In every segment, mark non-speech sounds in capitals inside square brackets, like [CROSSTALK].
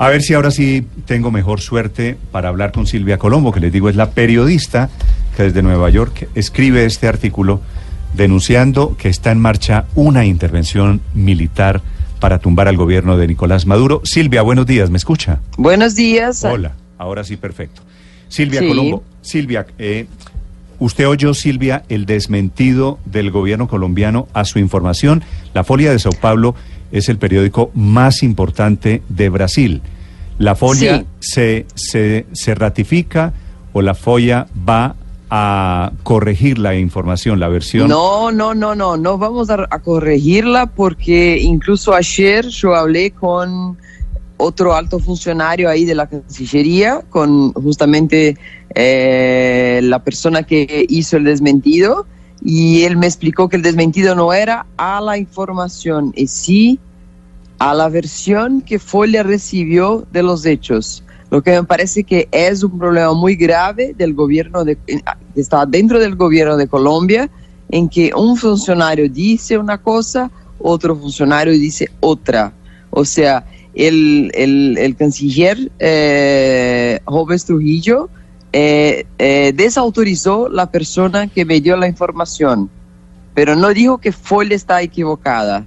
A ver si ahora sí tengo mejor suerte para hablar con Silvia Colombo, que les digo es la periodista que desde Nueva York escribe este artículo denunciando que está en marcha una intervención militar para tumbar al gobierno de Nicolás Maduro. Silvia, buenos días, ¿me escucha? Buenos días. Hola, ahora sí, perfecto. Silvia Sí. Colombo, Silvia, eh, usted oyó, Silvia, el desmentido del gobierno colombiano a su información. La Folia de Sao Paulo es el periódico más importante de Brasil. ¿La Folia Sí. se, se, se ratifica o la Folia va a corregir la información, la versión? No, no, no, no, no vamos a, a corregirla porque incluso ayer yo hablé con otro alto funcionario ahí de la Cancillería, con justamente eh, la persona que hizo el desmentido, y él me explicó que el desmentido no era a la información, y sí a la versión que Folia recibió de los hechos. Lo que me parece que es un problema muy grave del gobierno de, que está dentro del gobierno de Colombia, en que un funcionario dice una cosa, otro funcionario dice otra. O sea, el, el, el canciller eh, Trujillo eh, eh, desautorizó la persona que me dio la información, pero no dijo que Folia está equivocada.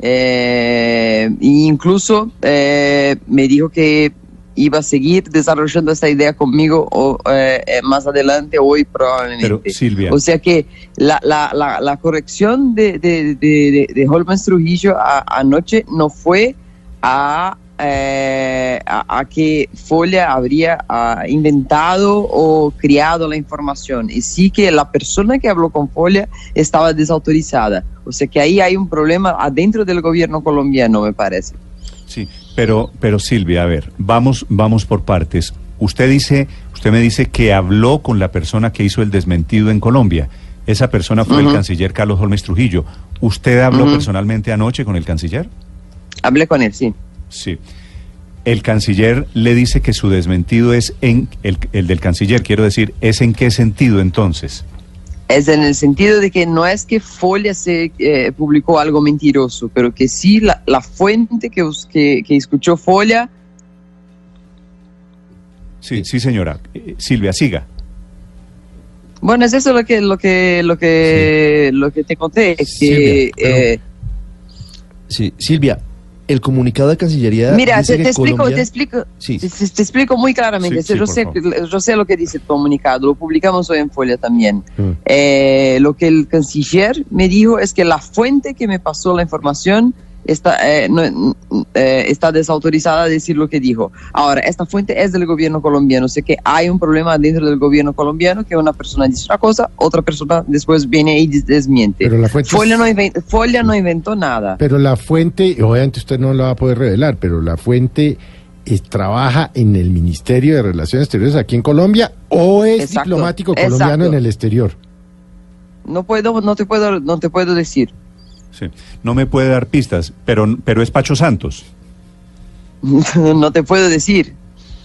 Eh, incluso me dijo que iba a seguir desarrollando esta idea conmigo o, eh, más adelante, hoy probablemente. Pero, Silvia. O sea que la, la, la, la corrección de, de, de Holmes Trujillo a- anoche no fue a, eh, a, a que Folia habría ah, inventado o criado la información. Y sí que la persona que habló con Folia estaba desautorizada. O sea que ahí hay un problema adentro del gobierno colombiano, me parece. Sí, pero, pero Silvia, a ver, vamos, vamos por partes. Usted dice, usted me dice que habló con la persona que hizo el desmentido en Colombia. Esa persona fue el canciller Carlos Holmes Trujillo. ¿Usted habló personalmente anoche con el canciller? Hablé con él, sí. Sí. El canciller le dice que su desmentido es en el, el del canciller, quiero decir, ¿es en qué sentido entonces? Es en el sentido de que no es que Folia se eh, publicó algo mentiroso, pero que sí la, la fuente que, que, que escuchó Folia Sí, sí, señora. Eh, Silvia, siga. Bueno, es eso lo que lo que lo que lo que te conté, que Silvia, pero- eh, Sí, Silvia, el comunicado de Cancillería. mira, dice te, que te explico, Colombia- te explico, Sí. te, te- te explico muy claramente. Sí, sí, yo, sé, yo sé lo que dice el comunicado, lo publicamos hoy en Folia también. Mm. Eh, lo que el canciller me dijo es que la fuente que me pasó la información está, eh, no, eh, está desautorizada a decir lo que dijo. Ahora, esta fuente es del gobierno colombiano, sé que hay un problema dentro del gobierno colombiano que una persona dice una cosa, otra persona después viene y des- desmiente. Pero la fuente Folia es- no, inven- Folia no inventó nada. Pero la fuente, obviamente usted no lo va a poder revelar, pero la fuente eh, trabaja en el Ministerio de Relaciones Exteriores aquí en Colombia o es Exacto, diplomático colombiano exacto. en el exterior. No puedo, no te puedo, no te puedo decir. Sí. No me puede dar pistas, pero, pero es Pacho Santos. [LAUGHS] no te puedo decir.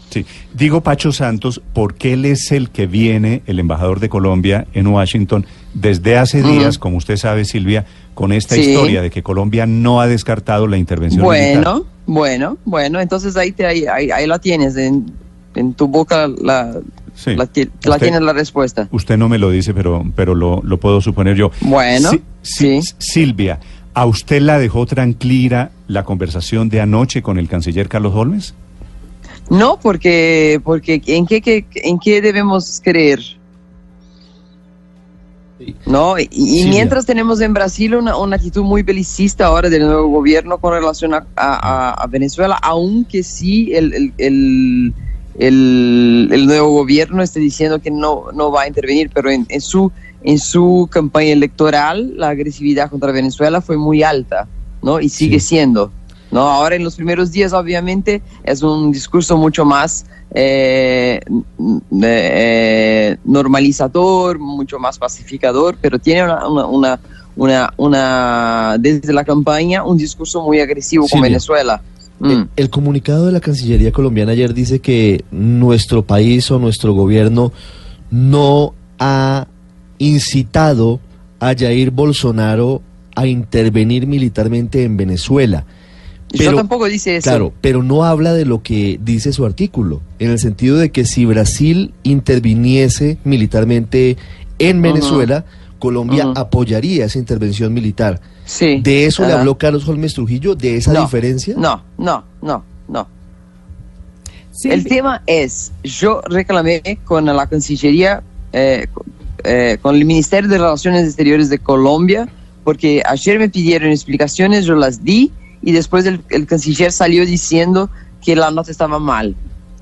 Sí, digo Pacho Santos porque él es el que viene, el embajador de Colombia en Washington, desde hace días, como usted sabe, Silvia, con esta Sí. historia de que Colombia no ha descartado la intervención militar. Bueno, bueno, bueno, entonces ahí, te, ahí, ahí, ahí la tienes, en, en tu boca la, Sí. la, ti- la respuesta. Usted no me lo dice, pero, pero lo, lo puedo suponer yo. Bueno, Sí-. Silvia, ¿a usted la dejó tranquila la conversación de anoche con el canciller Carlos Holmes? No, porque, porque ¿en, qué, qué- ¿en qué debemos creer? No, y, mientras tenemos en Brasil una, una actitud muy belicista ahora del nuevo gobierno con relación a, a- a- a Venezuela, aunque sí el, el, el, el- el nuevo gobierno esté diciendo que no, no va a intervenir, pero en, en su, en su campaña electoral la agresividad contra Venezuela fue muy alta, ¿no? Y sigue Sí. siendo. ¿no? Ahora en los primeros días obviamente es un discurso mucho más eh, eh, normalizador, mucho más pacificador, pero tiene una, una, una, una, una- desde la campaña un discurso muy agresivo con. Venezuela. Mm. El, comunicado de la Cancillería colombiana ayer dice que nuestro país o nuestro gobierno no ha incitado a Jair Bolsonaro a intervenir militarmente en Venezuela. Yo tampoco dice eso. Claro, pero no habla de lo que dice su artículo, en el sentido de que si Brasil interviniese militarmente en. Venezuela, Colombia apoyaría esa intervención militar. Sí. ¿De eso le habló Carlos Holmes Trujillo? ¿De esa No, diferencia? No, no, no, no. El tema es, yo reclamé con la Cancillería, eh, eh, con el Ministerio de Relaciones Exteriores de Colombia, porque ayer me pidieron explicaciones, yo las di y después el, el canciller salió diciendo que la nota estaba mal.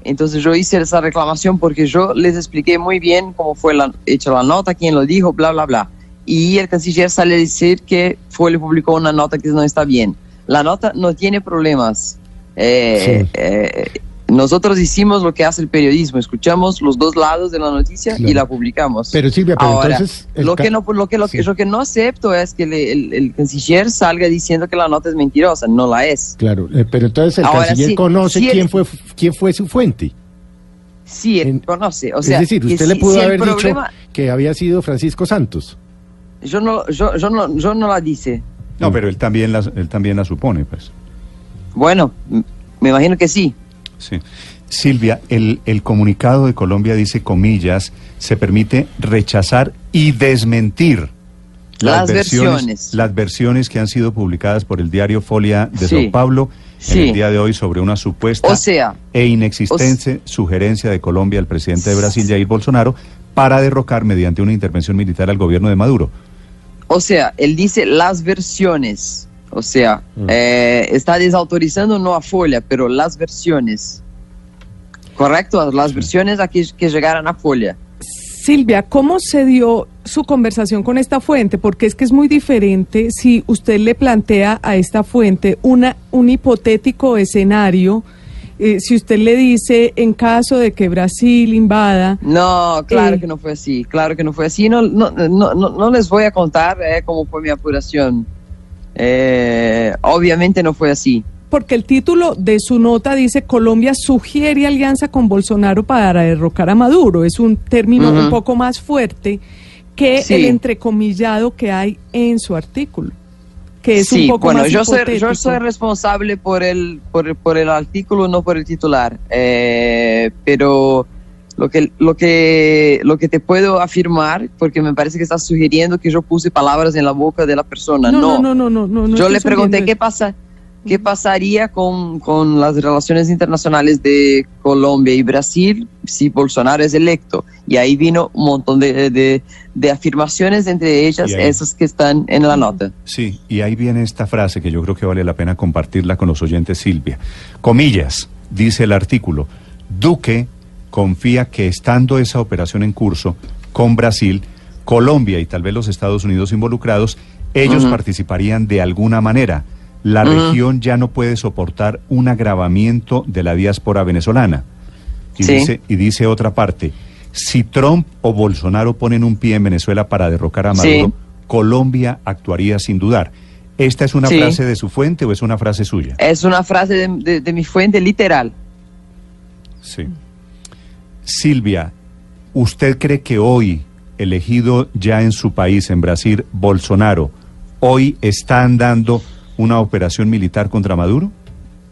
Entonces yo hice esa reclamación porque yo les expliqué muy bien cómo fue la, hecha la nota, quién lo dijo, bla, bla, bla. Y el canciller sale a decir que fue, le publicó una nota que no está bien. La nota no tiene problemas. Eh, eh, nosotros hicimos lo que hace el periodismo, escuchamos los dos lados de la noticia y la publicamos. Pero Silvia, pero Ahora, entonces lo que no, lo que, lo que, Sí. lo que no acepto es que le- el, el canciller salga diciendo que la nota es mentirosa, no la es. Claro, eh, pero entonces el Ahora, canciller sí, conoce sí, quién el- fue quién fue su fuente. Sí, él conoce. O sea, es decir, usted le pudo haber problema- dicho que había sido Francisco Santos. Yo no, yo, yo no, yo no la dice. No, pero él también la, él también la supone, pues. Bueno, me imagino que sí. Sí. Silvia, el, el comunicado de Colombia dice, comillas, se permite rechazar y desmentir Las versiones. las versiones que han sido publicadas por el diario Folia de Sí. Sao Paulo en Sí. el día de hoy sobre una supuesta O sea, e inexistente sugerencia de Colombia al presidente de Brasil, Jair Bolsonaro, para derrocar mediante una intervención militar al gobierno de Maduro. O sea, él dice las versiones. O sea, eh, está desautorizando no a Folha, pero las versiones. ¿Correcto? Las versiones a que, que llegaran a Folha. Silvia, ¿cómo se dio su conversación con esta fuente? Porque es que es muy diferente si usted le plantea a esta fuente una, un hipotético escenario, eh, si usted le dice en caso de que Brasil invada. No, claro Eh. que no fue así, claro que no fue así. No, no, no, no, no les voy a contar eh, cómo fue mi apuración. Eh, obviamente no fue así. Porque el título de su nota dice Colombia sugiere alianza con Bolsonaro para derrocar a Maduro. Es un término un poco más fuerte que Sí. el entrecomillado que hay en su artículo, que es sí, un poco bueno, más yo soy, yo soy responsable por el, por, por el artículo, no por el titular. Eh, pero lo que, lo, que, lo que te puedo afirmar, porque me parece que estás sugiriendo que yo puse palabras en la boca de la persona. No, No, no, no, no, no, no yo le pregunté qué pasa. ¿Qué pasaría con, con las relaciones internacionales de Colombia y Brasil si Bolsonaro es electo? Y ahí vino un montón de, de- de afirmaciones, entre ellas ahí- esas que están en la nota. Sí, y ahí viene esta frase que yo creo que vale la pena compartirla con los oyentes, Silvia. Comillas, dice el artículo, Duque confía que estando esa operación en curso con Brasil, Colombia y tal vez los Estados Unidos involucrados, ellos participarían de alguna manera. La región ya no puede soportar un agravamiento de la diáspora venezolana. Y, Sí. dice, y dice otra parte, si Trump o Bolsonaro ponen un pie en Venezuela para derrocar a Maduro, Sí. Colombia actuaría sin dudar. ¿Esta es una Sí. frase de su fuente o es una frase suya? Es una frase de, de- de mi fuente literal. Sí. Silvia, ¿usted cree que hoy, elegido ya en su país, en Brasil, Bolsonaro, hoy está andando una operación militar contra Maduro?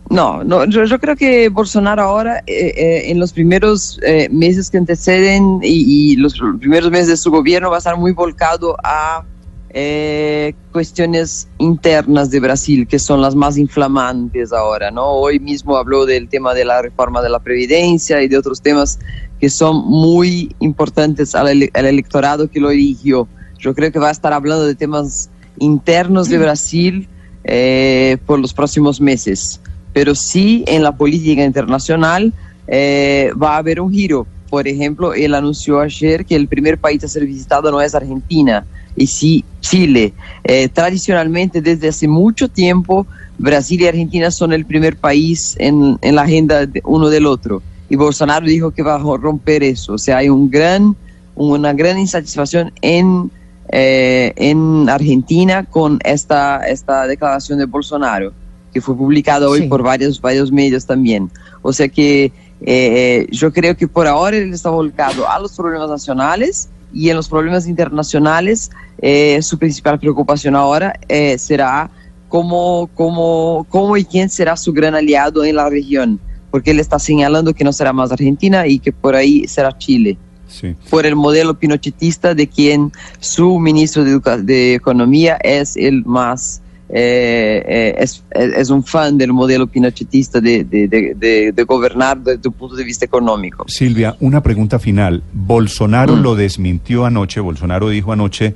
No, no yo, creo que Bolsonaro ahora, eh, eh, en los primeros eh, meses que anteceden y, y los primeros meses de su gobierno, va a estar muy volcado a eh, cuestiones internas de Brasil, que son las más inflamantes ahora, ¿no? Hoy mismo habló del tema de la reforma de la previdencia y de otros temas que son muy importantes al, ele- al electorado que lo eligió. Yo creo que va a estar hablando de temas internos de Brasil eh, por los próximos meses. Pero sí en la política internacional eh, va a haber un giro. Por ejemplo, él anunció ayer que el primer país a ser visitado no es Argentina, y sí Chile. Eh, tradicionalmente, desde hace mucho tiempo, Brasil y Argentina son el primer país en, en la agenda de uno del otro. Y Bolsonaro dijo que va a romper eso. O sea, hay un gran, una gran insatisfacción en, eh, en Argentina con esta, esta declaración de Bolsonaro, que fue publicada hoy Sí. por varios, varios medios también. O sea que eh, yo creo que por ahora él está volcado a los problemas nacionales y en los problemas internacionales eh, su principal preocupación ahora eh, será cómo, cómo, cómo y quién será su gran aliado en la región, porque él está señalando que no será más Argentina y que por ahí será Chile, Sí. por el modelo pinochetista de quien su ministro de, Educa- de Economía es el más... eh, eh, es, un fan del modelo pinochetista de, de- de- de- gobernar desde un punto de vista económico. Silvia, una pregunta final. Bolsonaro Mm. lo desmintió anoche, Bolsonaro dijo anoche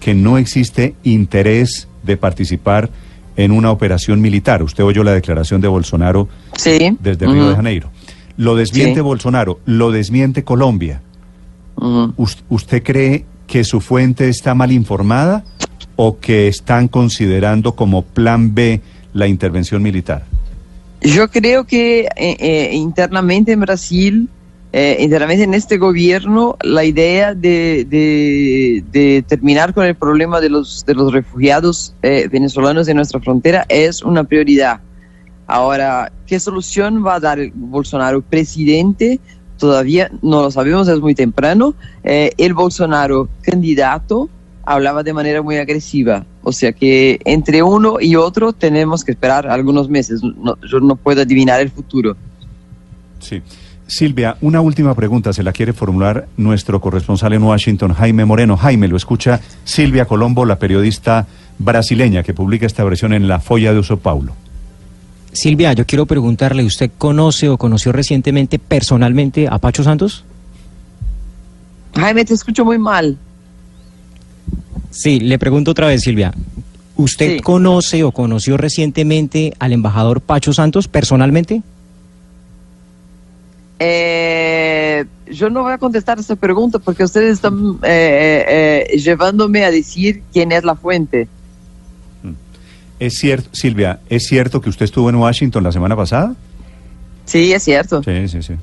que no existe interés de participar en una operación militar. Usted oyó la declaración de Bolsonaro Sí. desde Río de Ujú. Janeiro. Lo desmiente Sí. Bolsonaro, lo desmiente Colombia. ¿Us- ¿Usted cree que su fuente está mal informada o que están considerando como plan B la intervención militar? Yo creo que eh, eh, internamente en Brasil, eh, internamente en este gobierno, la idea de, terminar con el problema de los, refugiados venezolanos de nuestra frontera es una prioridad. Ahora, ¿qué solución va a dar el Bolsonaro presidente? Todavía no lo sabemos, es muy temprano. El Bolsonaro candidato hablaba de manera muy agresiva. O sea que entre uno y otro tenemos que esperar algunos meses. No- yo no puedo adivinar el futuro. Sí. Silvia, una última pregunta se la quiere formular nuestro corresponsal en Washington, Jaime Moreno. Jaime, lo escucha Silvia Colombo, la periodista brasileña que publica esta versión en la Folla de São Paulo. Silvia, yo quiero preguntarle, ¿usted conoce o conoció recientemente personalmente a Pacho Santos? Jaime, te escucho muy mal. Sí, le pregunto otra vez, Silvia. ¿Usted Sí. conoce o conoció recientemente al embajador Pacho Santos personalmente? Eh, yo no voy a contestar esta pregunta porque ustedes están eh, eh, eh, llevándome a decir quién es la fuente. Es cierto, Silvia, ¿es cierto que usted estuvo en Washington la semana pasada? Sí, es cierto. Sí, sí, sí.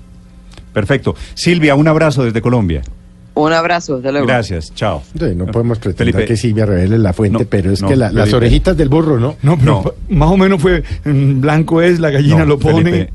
Perfecto. Silvia, un abrazo desde Colombia. Un abrazo, hasta luego. Gracias, chao. Sí, no podemos pretender Felipe. que Silvia revele la fuente, No, pero es no, que la- las orejitas del burro, ¿no? No, pero No. más o menos fue mm, blanco es, la gallina No, lo pone. Felipe,